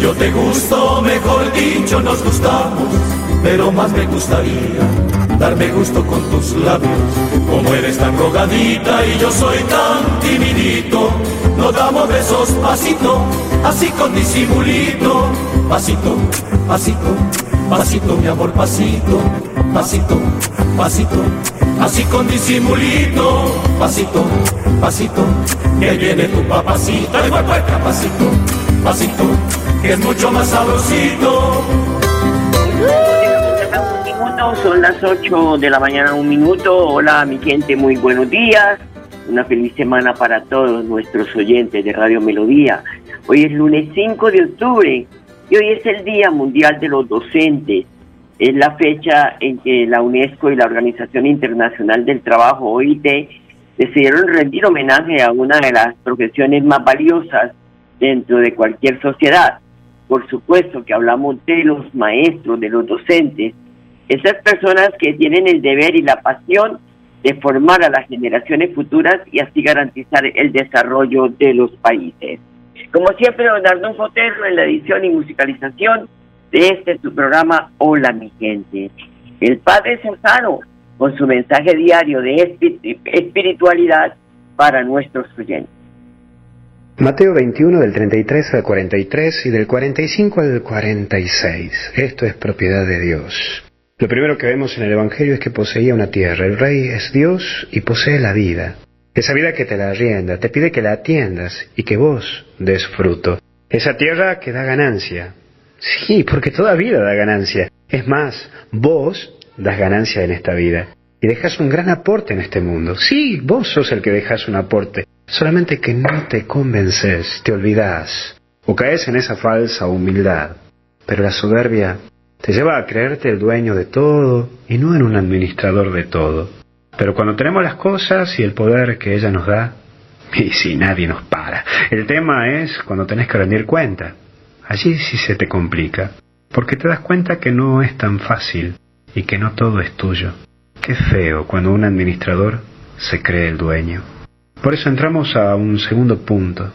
yo te gusto, mejor dicho nos gustamos, pero más me gustaría darme gusto con tus labios, como eres tan rogadita y yo soy tan timidito, nos damos besos pasito, así con disimulito, pasito, pasito, pasito mi amor, pasito, pasito, pasito, así con disimulito, pasito, pasito, que viene tu papacita, de hueca, pasito, pasito, que es mucho más sabrosito. Son las 8 de la mañana, un minuto. Hola, mi gente, muy buenos días. Una feliz semana para todos nuestros oyentes de Radio Melodía. Hoy es lunes 5 de octubre y hoy es el Día Mundial de los Docentes. Es la fecha en que la UNESCO y la Organización Internacional del Trabajo, OIT, decidieron rendir homenaje a una de las profesiones más valiosas dentro de cualquier sociedad. Por supuesto que hablamos de los maestros, de los docentes, esas personas que tienen el deber y la pasión de formar a las generaciones futuras y así garantizar el desarrollo de los países. Como siempre, Leonardo Fotero en la edición y musicalización de este su programa Hola mi gente. El Padre Cesaro con su mensaje diario de espi- espiritualidad para nuestros oyentes. Mateo 21 del 33 al 43 y del 45 al 46. Esto es propiedad de Dios. Lo primero que vemos en el Evangelio es que poseía una tierra. El rey es Dios y posee la vida. Esa vida que te la arrienda, te pide que la atiendas y que vos des fruto. Esa tierra que da ganancia. Sí, porque toda vida da ganancia. Es más, vos das ganancia en esta vida. Y dejas un gran aporte en este mundo. Sí, vos sos el que dejas un aporte. Solamente que no te convences, te olvidas. O caes en esa falsa humildad. Pero la soberbia te lleva a creerte el dueño de todo y no en un administrador de todo. Pero cuando tenemos las cosas y el poder que ella nos da, y si nadie nos para. El tema es cuando tenés que rendir cuenta. Allí sí se te complica, porque te das cuenta que no es tan fácil y que no todo es tuyo. Qué feo cuando un administrador se cree el dueño. Por eso entramos a un segundo punto,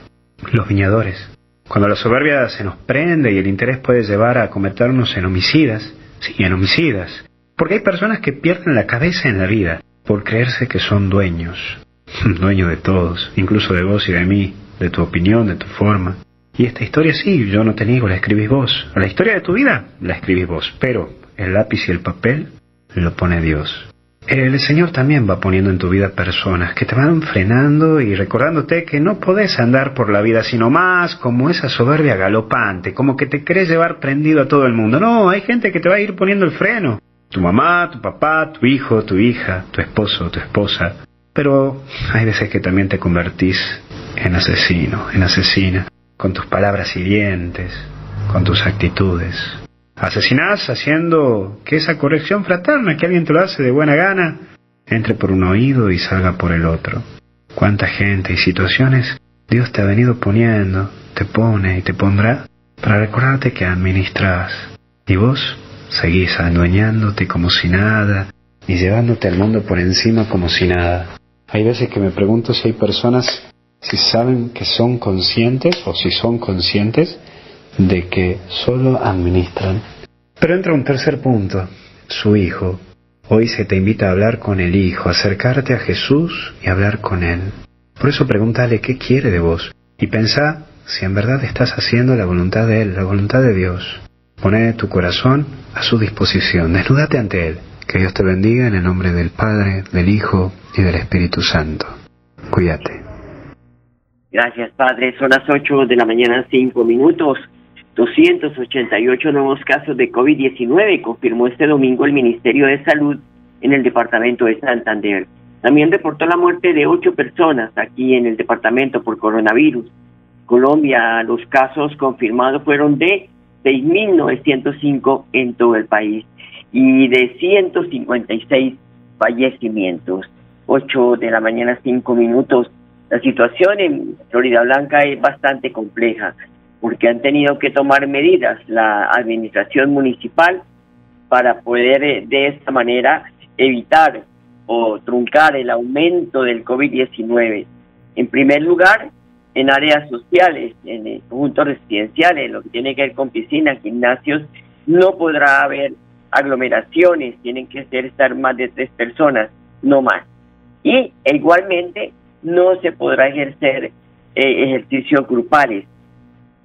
los viñadores. Cuando la soberbia se nos prende y el interés puede llevar a cometernos en homicidas, sí, en homicidas, porque hay personas que pierden la cabeza en la vida por creerse que son dueños, dueños de todos, incluso de vos y de mí, de tu opinión, de tu forma. Y esta historia sí, yo no te niego, la escribís vos. La historia de tu vida la escribís vos, pero el lápiz y el papel lo pone Dios. El Señor también va poniendo en tu vida personas que te van frenando y recordándote que no podés andar por la vida sino más como esa soberbia galopante, como que te querés llevar prendido a todo el mundo. No, hay gente que te va a ir poniendo el freno. Tu mamá, tu papá, tu hijo, tu hija, tu esposo, tu esposa. Pero hay veces que también te convertís en asesino, en asesina, con tus palabras hirientes, con tus actitudes. Asesinás haciendo que esa corrección fraterna que alguien te lo hace de buena gana entre por un oído y salga por el otro. Cuánta gente y situaciones Dios te ha venido poniendo, te pone y te pondrá para recordarte que administras. Y vos seguís adueñándote como si nada y llevándote al mundo por encima como si nada. Hay veces que me pregunto si hay personas si saben que son conscientes o si son conscientes de que solo administran. Pero entra un tercer punto, su hijo. Hoy se te invita a hablar con el hijo, acercarte a Jesús y hablar con él. Por eso pregúntale qué quiere de vos y pensá si en verdad estás haciendo la voluntad de él, la voluntad de Dios. Poné tu corazón a su disposición, desnúdate ante él Que Dios te bendiga en el nombre del Padre, del Hijo y del Espíritu Santo. Cuídate. Gracias, Padre. Son las 8 de la mañana, 5 minutos. 288 nuevos casos de COVID-19 confirmó este domingo el Ministerio de Salud en el departamento de Santander. También reportó la muerte de ocho personas aquí en el departamento por coronavirus. Colombia, los casos confirmados fueron de 6.905 en todo el país y de 156 fallecimientos. 8 de la mañana, 5 minutos. La situación en Florida Blanca es bastante compleja porque han tenido que tomar medidas la administración municipal para poder eh, de esta manera evitar o truncar el aumento del COVID-19. En primer lugar, en áreas sociales, en conjuntos residenciales, lo que tiene que ver con piscinas, gimnasios, no podrá haber aglomeraciones, tienen que ser estar más de tres personas, no más. Y igualmente no se podrá ejercer eh, ejercicios grupales.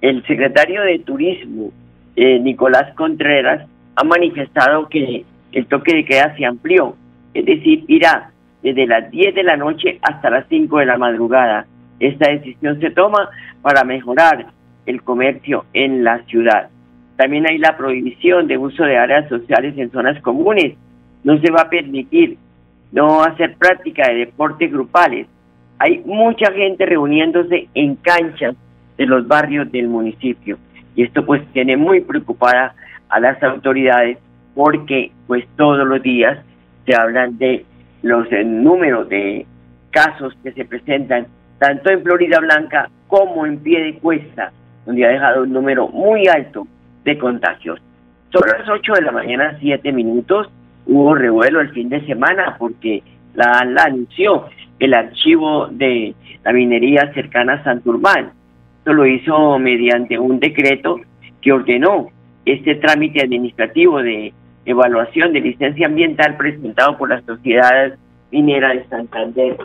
El secretario de Turismo, eh, Nicolás Contreras, ha manifestado que el toque de queda se amplió, es decir, irá desde las 10 de la noche hasta las 5 de la madrugada. Esta decisión se toma para mejorar el comercio en la ciudad. También hay la prohibición de uso de áreas sociales en zonas comunes. No se va a permitir no hacer práctica de deportes grupales. Hay mucha gente reuniéndose en canchas de los barrios del municipio y esto pues tiene muy preocupada a las autoridades porque pues todos los días se hablan de los eh, números de casos que se presentan tanto en Florida Blanca como en Pie de Cuesta, donde ha dejado un número muy alto de contagios. Sobre las 8 de la mañana, 7 minutos, hubo revuelo el fin de semana porque la, la anunció el archivo de la minería cercana a Santurbán. Lo hizo mediante un decreto que ordenó este trámite administrativo de evaluación de licencia ambiental presentado por la Sociedad Minera de Santander,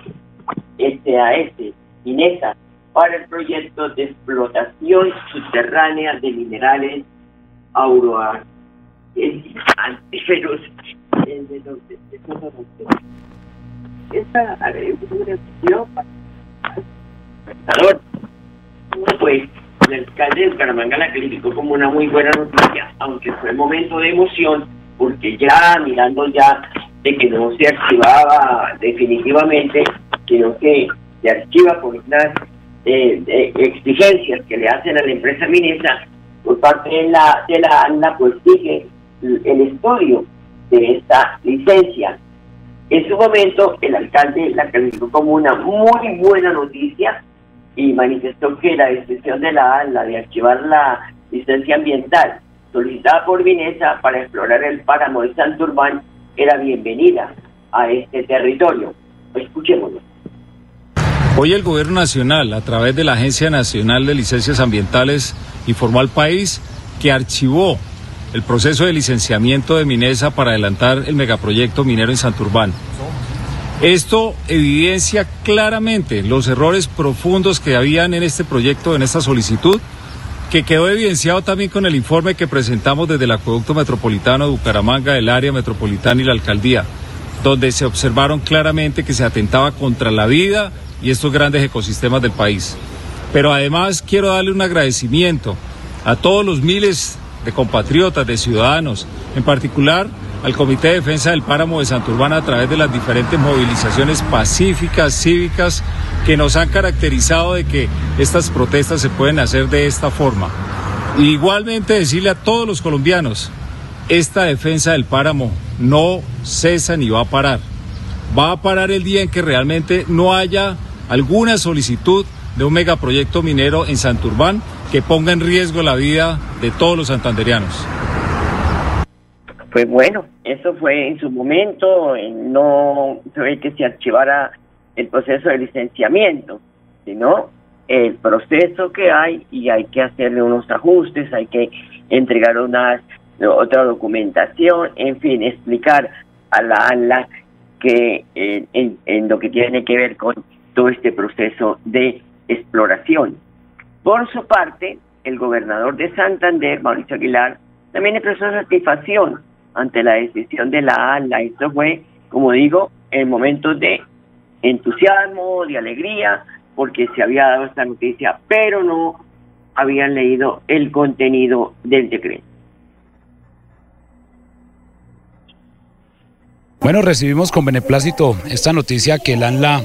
SAS, INESA, para el proyecto de explotación subterránea de minerales auroar de los pues el alcalde de Bucaramanga la calificó como una muy buena noticia, aunque fue momento de emoción, porque ya mirando ya de que no se archivaba definitivamente, sino que se archiva por unas eh, exigencias que le hacen a la empresa minesa por parte de la, de la ANLA, pues sigue el estudio de esta licencia. En su momento, el alcalde la calificó como una muy buena noticia y manifestó que la decisión de la ANLA de archivar la licencia ambiental solicitada por Vinesa para explorar el páramo de Santurbán era bienvenida a este territorio. Escuchémoslo. Hoy el Gobierno Nacional, a través de la Agencia Nacional de Licencias Ambientales, informó al país que archivó el proceso de licenciamiento de Minesa para adelantar el megaproyecto minero en Santurbán. Esto evidencia claramente los errores profundos que habían en este proyecto, en esta solicitud, que quedó evidenciado también con el informe que presentamos desde el Acueducto Metropolitano de Bucaramanga, el área metropolitana y la alcaldía, donde se observaron claramente que se atentaba contra la vida y estos grandes ecosistemas del país. Pero además quiero darle un agradecimiento a todos los miles de compatriotas, de ciudadanos, en particular al Comité de Defensa del Páramo de Santurbán a través de las diferentes movilizaciones pacíficas, cívicas, que nos han caracterizado de que estas protestas se pueden hacer de esta forma. igualmente decirle a todos los colombianos, esta defensa del páramo no cesa ni va a parar. Va a parar el día en que realmente no haya alguna solicitud de un megaproyecto minero en Santurbán que ponga en riesgo la vida de todos los santanderianos. Pues bueno, eso fue en su momento, no fue que se archivara el proceso de licenciamiento, sino el proceso que hay y hay que hacerle unos ajustes, hay que entregar una otra documentación, en fin, explicar a la ANLA que eh, en lo que tiene que ver con todo este proceso de exploración. Por su parte, el gobernador de Santander, Mauricio Aguilar, también expresó satisfacción ante la decisión de la ALA. Esto fue, como digo, en momentos de entusiasmo, de alegría, porque se había dado esta noticia, pero no habían leído el contenido del decreto. Bueno, recibimos con beneplácito esta noticia que el ANLA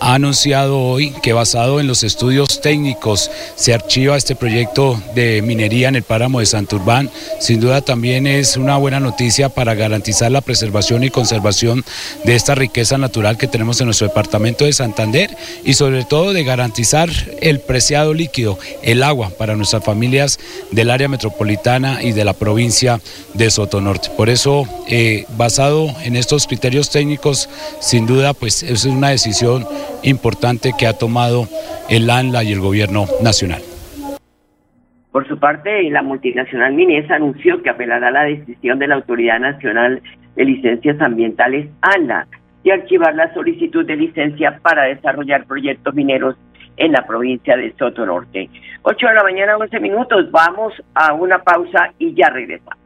ha anunciado hoy que basado en los estudios técnicos se archiva este proyecto de minería en el páramo de Santurbán. Sin duda también es una buena noticia para garantizar la preservación y conservación de esta riqueza natural que tenemos en nuestro departamento de Santander y sobre todo de garantizar el preciado líquido, el agua para nuestras familias del área metropolitana y de la provincia de Sotonorte. Por eso, eh, basado en estos criterios técnicos, sin duda, pues es una decisión importante que ha tomado el ANLA y el gobierno nacional. Por su parte, la multinacional Minesa anunció que apelará a la decisión de la Autoridad Nacional de Licencias Ambientales, ANLA, de archivar la solicitud de licencia para desarrollar proyectos mineros en la provincia de Soto Norte. 8 de la mañana, 11 minutos. Vamos a una pausa y ya regresamos.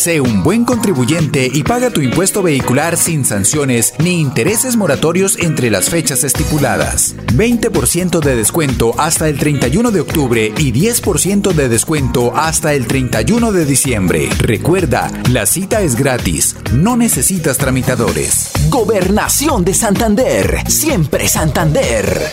Sé un buen contribuyente y paga tu impuesto vehicular sin sanciones ni intereses moratorios entre las fechas estipuladas. 20% de descuento hasta el 31 de octubre y 10% de descuento hasta el 31 de diciembre. Recuerda, la cita es gratis, no necesitas tramitadores. Gobernación de Santander, siempre Santander.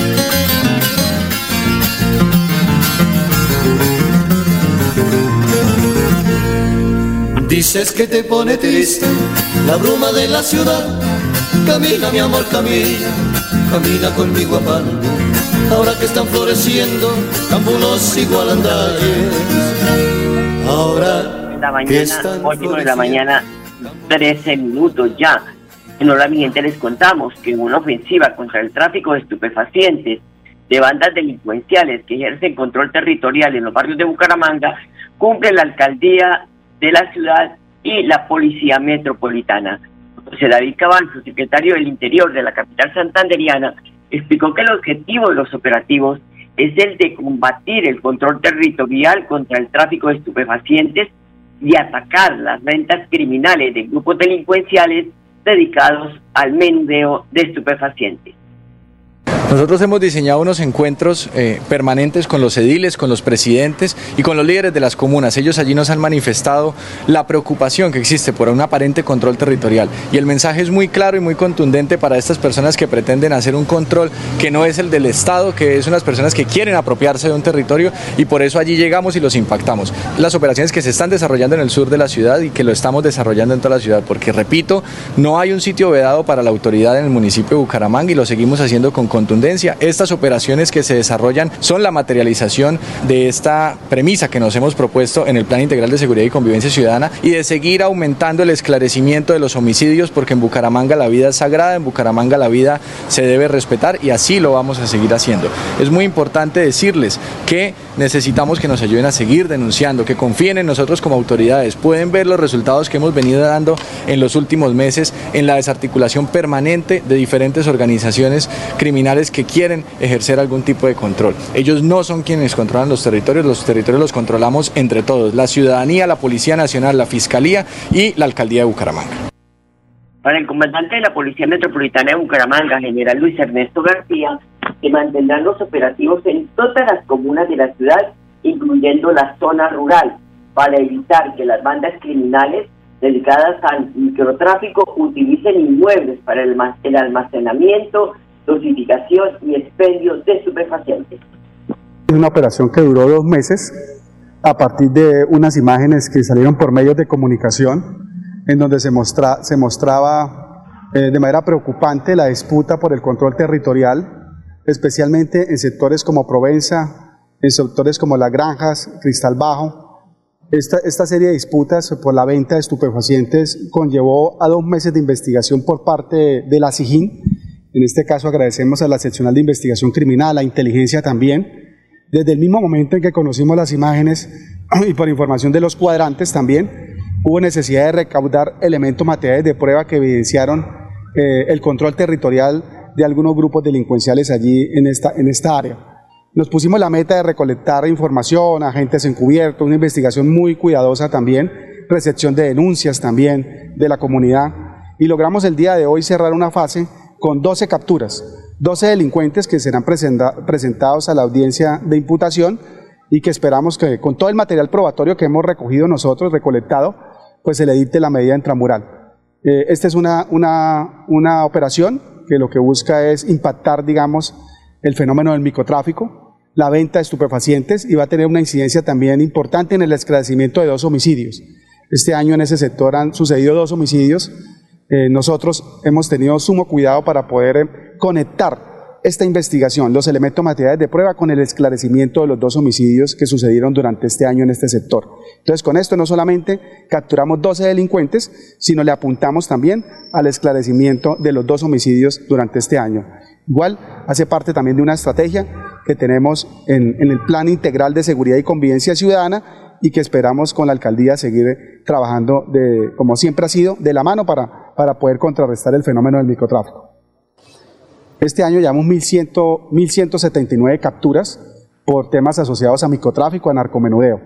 Dices que te pone triste la bruma de la ciudad. Camina, mi amor, camina, camina conmigo a palo. Ahora que están floreciendo cambulos igual andalles. Ahora la mañana, están 8 de la mañana, 13 minutos ya. En hora ambiente les contamos que una ofensiva contra el tráfico de estupefacientes de bandas delincuenciales que ejercen control territorial en los barrios de Bucaramanga cumple la alcaldía de la ciudad y la policía metropolitana. José David Cabal, su secretario del Interior de la capital santanderiana, explicó que el objetivo de los operativos es el de combatir el control territorial contra el tráfico de estupefacientes y atacar las rentas criminales de grupos delincuenciales dedicados al menudeo de estupefacientes. Nosotros hemos diseñado unos encuentros eh, permanentes con los ediles, con los presidentes y con los líderes de las comunas. Ellos allí nos han manifestado la preocupación que existe por un aparente control territorial. Y el mensaje es muy claro y muy contundente para estas personas que pretenden hacer un control que no es el del Estado, que es unas personas que quieren apropiarse de un territorio y por eso allí llegamos y los impactamos. Las operaciones que se están desarrollando en el sur de la ciudad y que lo estamos desarrollando en toda la ciudad, porque repito, no hay un sitio vedado para la autoridad en el municipio de Bucaramanga y lo seguimos haciendo con estas operaciones que se desarrollan son la materialización de esta premisa que nos hemos propuesto en el Plan Integral de Seguridad y Convivencia Ciudadana y de seguir aumentando el esclarecimiento de los homicidios porque en Bucaramanga la vida es sagrada, en Bucaramanga la vida se debe respetar y así lo vamos a seguir haciendo. Es muy importante decirles que necesitamos que nos ayuden a seguir denunciando, que confíen en nosotros como autoridades. Pueden ver los resultados que hemos venido dando en los últimos meses en la desarticulación permanente de diferentes organizaciones criminales que quieren ejercer algún tipo de control. Ellos no son quienes controlan los territorios, los territorios los controlamos entre todos, la ciudadanía, la Policía Nacional, la Fiscalía y la Alcaldía de Bucaramanga. Para el comandante de la Policía Metropolitana de Bucaramanga, general Luis Ernesto García, se mantendrán los operativos en todas las comunas de la ciudad, incluyendo la zona rural, para evitar que las bandas criminales dedicadas al microtráfico utilicen inmuebles para el el almacenamiento, dosificación y expendio de estupefacientes. Es una operación que duró dos meses a partir de unas imágenes que salieron por medios de comunicación en donde se, mostra, se mostraba eh, de manera preocupante la disputa por el control territorial, especialmente en sectores como Provenza, en sectores como Las Granjas, Cristal Bajo. Esta, esta serie de disputas por la venta de estupefacientes conllevó a dos meses de investigación por parte de la SIGIN. En este caso agradecemos a la seccional de investigación criminal, a la inteligencia también. Desde el mismo momento en que conocimos las imágenes y por información de los cuadrantes también, hubo necesidad de recaudar elementos materiales de prueba que evidenciaron eh, el control territorial de algunos grupos delincuenciales allí en esta, en esta área. Nos pusimos la meta de recolectar información, agentes encubiertos, una investigación muy cuidadosa también, recepción de denuncias también de la comunidad y logramos el día de hoy cerrar una fase con 12 capturas, 12 delincuentes que serán presentados a la audiencia de imputación y que esperamos que con todo el material probatorio que hemos recogido nosotros, recolectado, pues se le dicte la medida intramural. Eh, esta es una, una, una operación que lo que busca es impactar, digamos, el fenómeno del microtráfico, la venta de estupefacientes y va a tener una incidencia también importante en el esclarecimiento de dos homicidios. Este año en ese sector han sucedido dos homicidios. Eh, nosotros hemos tenido sumo cuidado para poder eh, conectar esta investigación, los elementos materiales de prueba con el esclarecimiento de los dos homicidios que sucedieron durante este año en este sector. Entonces, con esto no solamente capturamos 12 delincuentes, sino le apuntamos también al esclarecimiento de los dos homicidios durante este año. Igual hace parte también de una estrategia que tenemos en, el Plan Integral de Seguridad y Convivencia Ciudadana y que esperamos con la alcaldía seguir trabajando, de, como siempre ha sido, de la mano para, para poder contrarrestar el fenómeno del microtráfico. Este año llevamos 1.179 capturas por temas asociados a microtráfico, a narcomenudeo.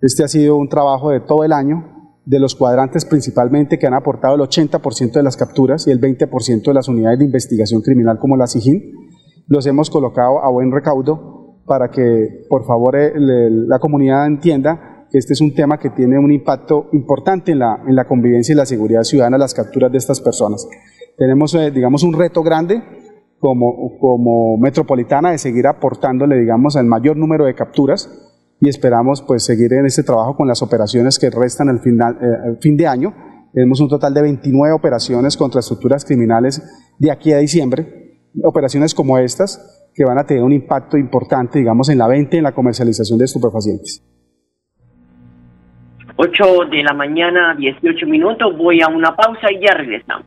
Este ha sido un trabajo de todo el año, de los cuadrantes principalmente que han aportado el 80% de las capturas y el 20% de las unidades de investigación criminal como la SIGIN, los hemos colocado a buen recaudo para que por favor eh, la comunidad entienda que este es un tema que tiene un impacto importante en la, en la convivencia y la seguridad ciudadana, las capturas de estas personas. Tenemos, eh, digamos, un reto grande como, como metropolitana de seguir aportándole, digamos, al mayor número de capturas y esperamos pues seguir en este trabajo con las operaciones que restan al final, eh, fin de año. Tenemos un total de 29 operaciones contra estructuras criminales de aquí a diciembre, operaciones como estas que van a tener un impacto importante, digamos, en la venta y en la comercialización de estupefacientes. 8 de la mañana, 18 minutos, voy a una pausa y ya regresamos.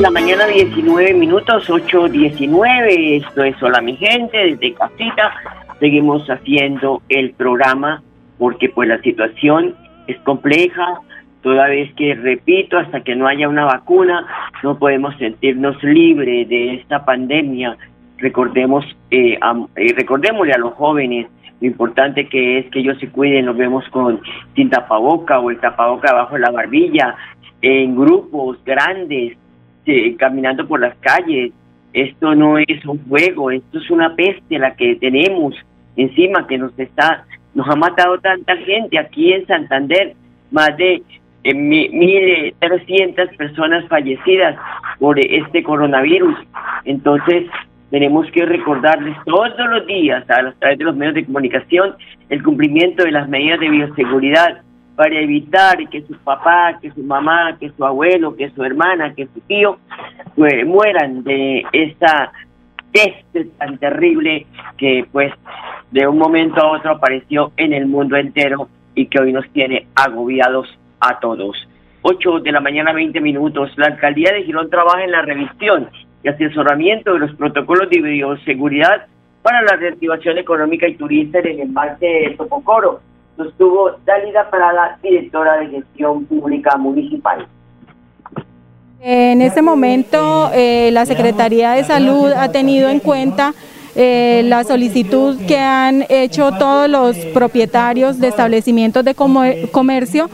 La mañana 19 minutos, 8.19, esto es Hola mi gente, desde casita, seguimos haciendo el programa porque pues la situación es compleja, toda vez que, repito, hasta que no haya una vacuna, no podemos sentirnos libres de esta pandemia. Recordemos, eh, eh, recordémosle a los jóvenes lo importante que es que ellos se cuiden, nos vemos con sin tapaboca o el tapaboca abajo de la barbilla, en grupos grandes, caminando por las calles. Esto no es un juego, esto es una peste la que tenemos encima que nos está, nos ha matado tanta gente aquí en Santander, más de eh, mil trescientas personas fallecidas por este coronavirus. Entonces, tenemos que recordarles todos los días a través de los medios de comunicación el cumplimiento de las medidas de bioseguridad para evitar que su papá, que su mamá, que su abuelo, que su hermana, que su tío pues, mueran de esta peste tan terrible que pues de un momento a otro apareció en el mundo entero y que hoy nos tiene agobiados a todos. 8 de la mañana, 20 minutos. La alcaldía de Girón trabaja en la revisión y asesoramiento de los protocolos de bioseguridad para la reactivación económica y turista en el embalse de Topocoro. Sostuvo Dálida Prada, directora de gestión pública municipal. En este momento, eh, la Secretaría de Salud ha tenido en cuenta eh, la solicitud que han hecho todos los propietarios de establecimientos de comercio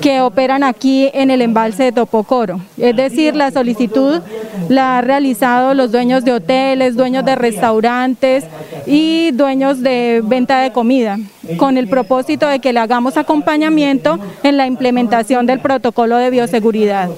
que operan aquí en el embalse de Topocoro. Es decir, la solicitud la han realizado los dueños de hoteles, dueños de restaurantes y dueños de venta de comida, con el propósito de que le hagamos acompañamiento en la implementación del protocolo de bioseguridad.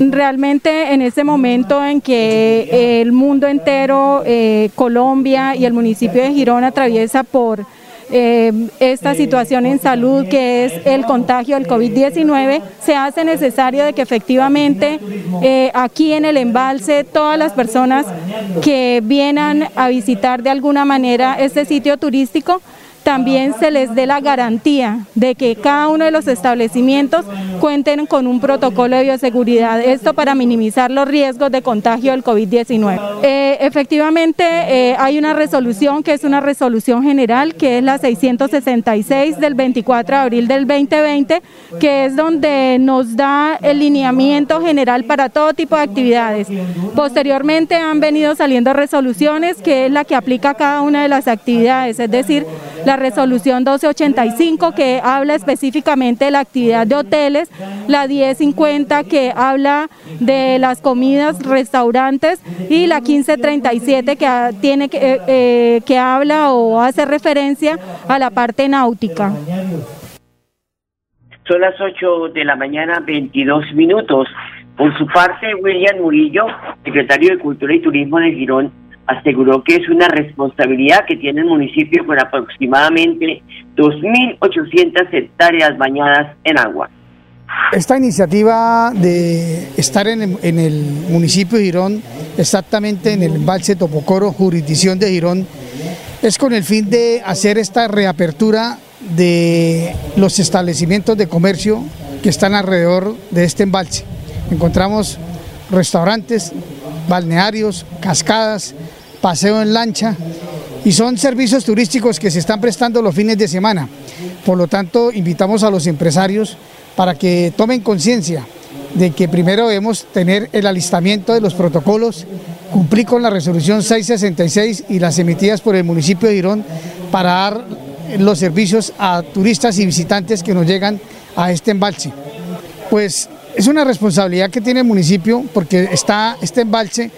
Realmente en ese momento en que el mundo entero, eh, Colombia y el municipio de Girón atraviesa por eh, esta situación en salud que es el contagio del COVID-19, se hace necesario de que efectivamente eh, aquí en el embalse todas las personas que vienen a visitar de alguna manera este sitio turístico también se les dé la garantía de que cada uno de los establecimientos cuenten con un protocolo de bioseguridad, esto para minimizar los riesgos de contagio del COVID-19. Eh, efectivamente, eh, hay una resolución que es una resolución general, que es la 666 del 24 de abril del 2020, que es donde nos da el lineamiento general para todo tipo de actividades. Posteriormente han venido saliendo resoluciones, que es la que aplica cada una de las actividades, es decir, la resolución 1285 que habla específicamente de la actividad de hoteles, la 1050 que habla de las comidas, restaurantes y la 1537 que tiene que, eh, eh, que habla o hace referencia a la parte náutica. Son las 8 de la mañana, 22 minutos. Por su parte, William Murillo, secretario de Cultura y Turismo de Girón, aseguró que es una responsabilidad que tiene el municipio con aproximadamente 2.800 hectáreas bañadas en agua. Esta iniciativa de estar en el, municipio de Girón, exactamente en el embalse Topocoro, jurisdicción de Girón, es con el fin de hacer esta reapertura de los establecimientos de comercio que están alrededor de este embalse. Encontramos restaurantes, balnearios, cascadas, paseo en lancha y son servicios turísticos que se están prestando los fines de semana. Por lo tanto, invitamos a los empresarios para que tomen conciencia de que primero debemos tener el alistamiento de los protocolos, cumplir con la resolución 666 y las emitidas por el municipio de Girón para dar los servicios a turistas y visitantes que nos llegan a este embalse. Pues es una responsabilidad que tiene el municipio porque está este embalse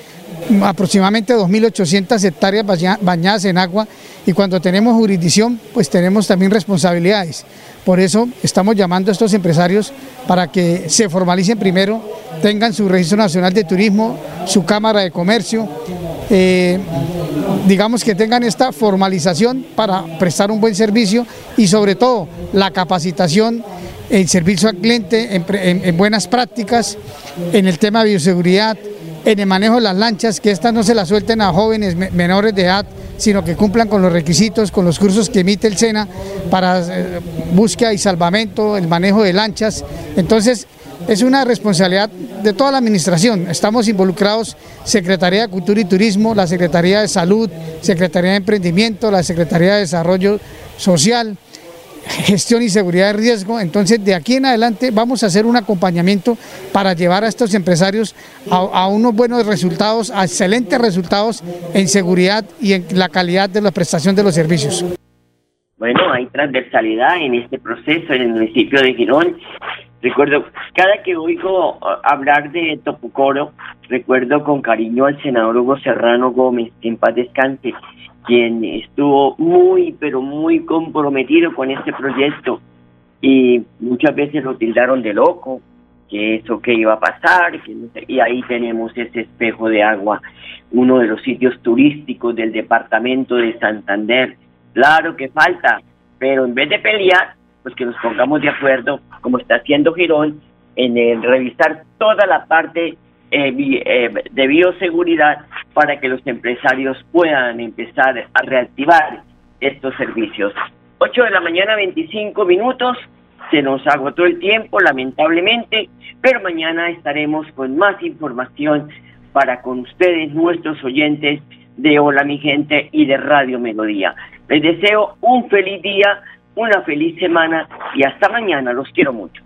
aproximadamente 2.800 hectáreas bañadas en agua y cuando tenemos jurisdicción pues tenemos también responsabilidades. Por eso estamos llamando a estos empresarios para que se formalicen primero, tengan su registro nacional de turismo, su cámara de comercio, eh, digamos que tengan esta formalización para prestar un buen servicio y sobre todo la capacitación el servicio al cliente en, buenas prácticas, en el tema de bioseguridad, en el manejo de las lanchas, que estas no se las suelten a jóvenes menores de edad, sino que cumplan con los requisitos, con los cursos que emite el SENA para eh, búsqueda y salvamento, el manejo de lanchas. Entonces, es una responsabilidad de toda la administración. Estamos involucrados Secretaría de Cultura y Turismo, la Secretaría de Salud, Secretaría de Emprendimiento, la Secretaría de Desarrollo Social, gestión y seguridad de riesgo. Entonces, de aquí en adelante vamos a hacer un acompañamiento para llevar a estos empresarios a, unos buenos resultados, a excelentes resultados en seguridad y en la calidad de la prestación de los servicios. Bueno, hay transversalidad en este proceso en el municipio de Girón. Recuerdo, cada que oigo uh, hablar de Topucoro, recuerdo con cariño al senador Hugo Serrano Gómez, en paz descanse, quien estuvo muy, pero muy comprometido con este proyecto y muchas veces lo tildaron de loco, que eso que iba a pasar, y ahí tenemos ese espejo de agua, uno de los sitios turísticos del departamento de Santander. Claro que falta, pero en vez de pelear, pues que nos pongamos de acuerdo, como está haciendo Girón, en el revisar toda la parte de bioseguridad para que los empresarios puedan empezar a reactivar estos servicios. 8 de la mañana, 25 minutos. Se nos agotó el tiempo, lamentablemente, pero mañana estaremos con más información para con ustedes, nuestros oyentes de Hola mi gente y de Radio Melodía. Les deseo un feliz día, una feliz semana y hasta mañana. Los quiero mucho.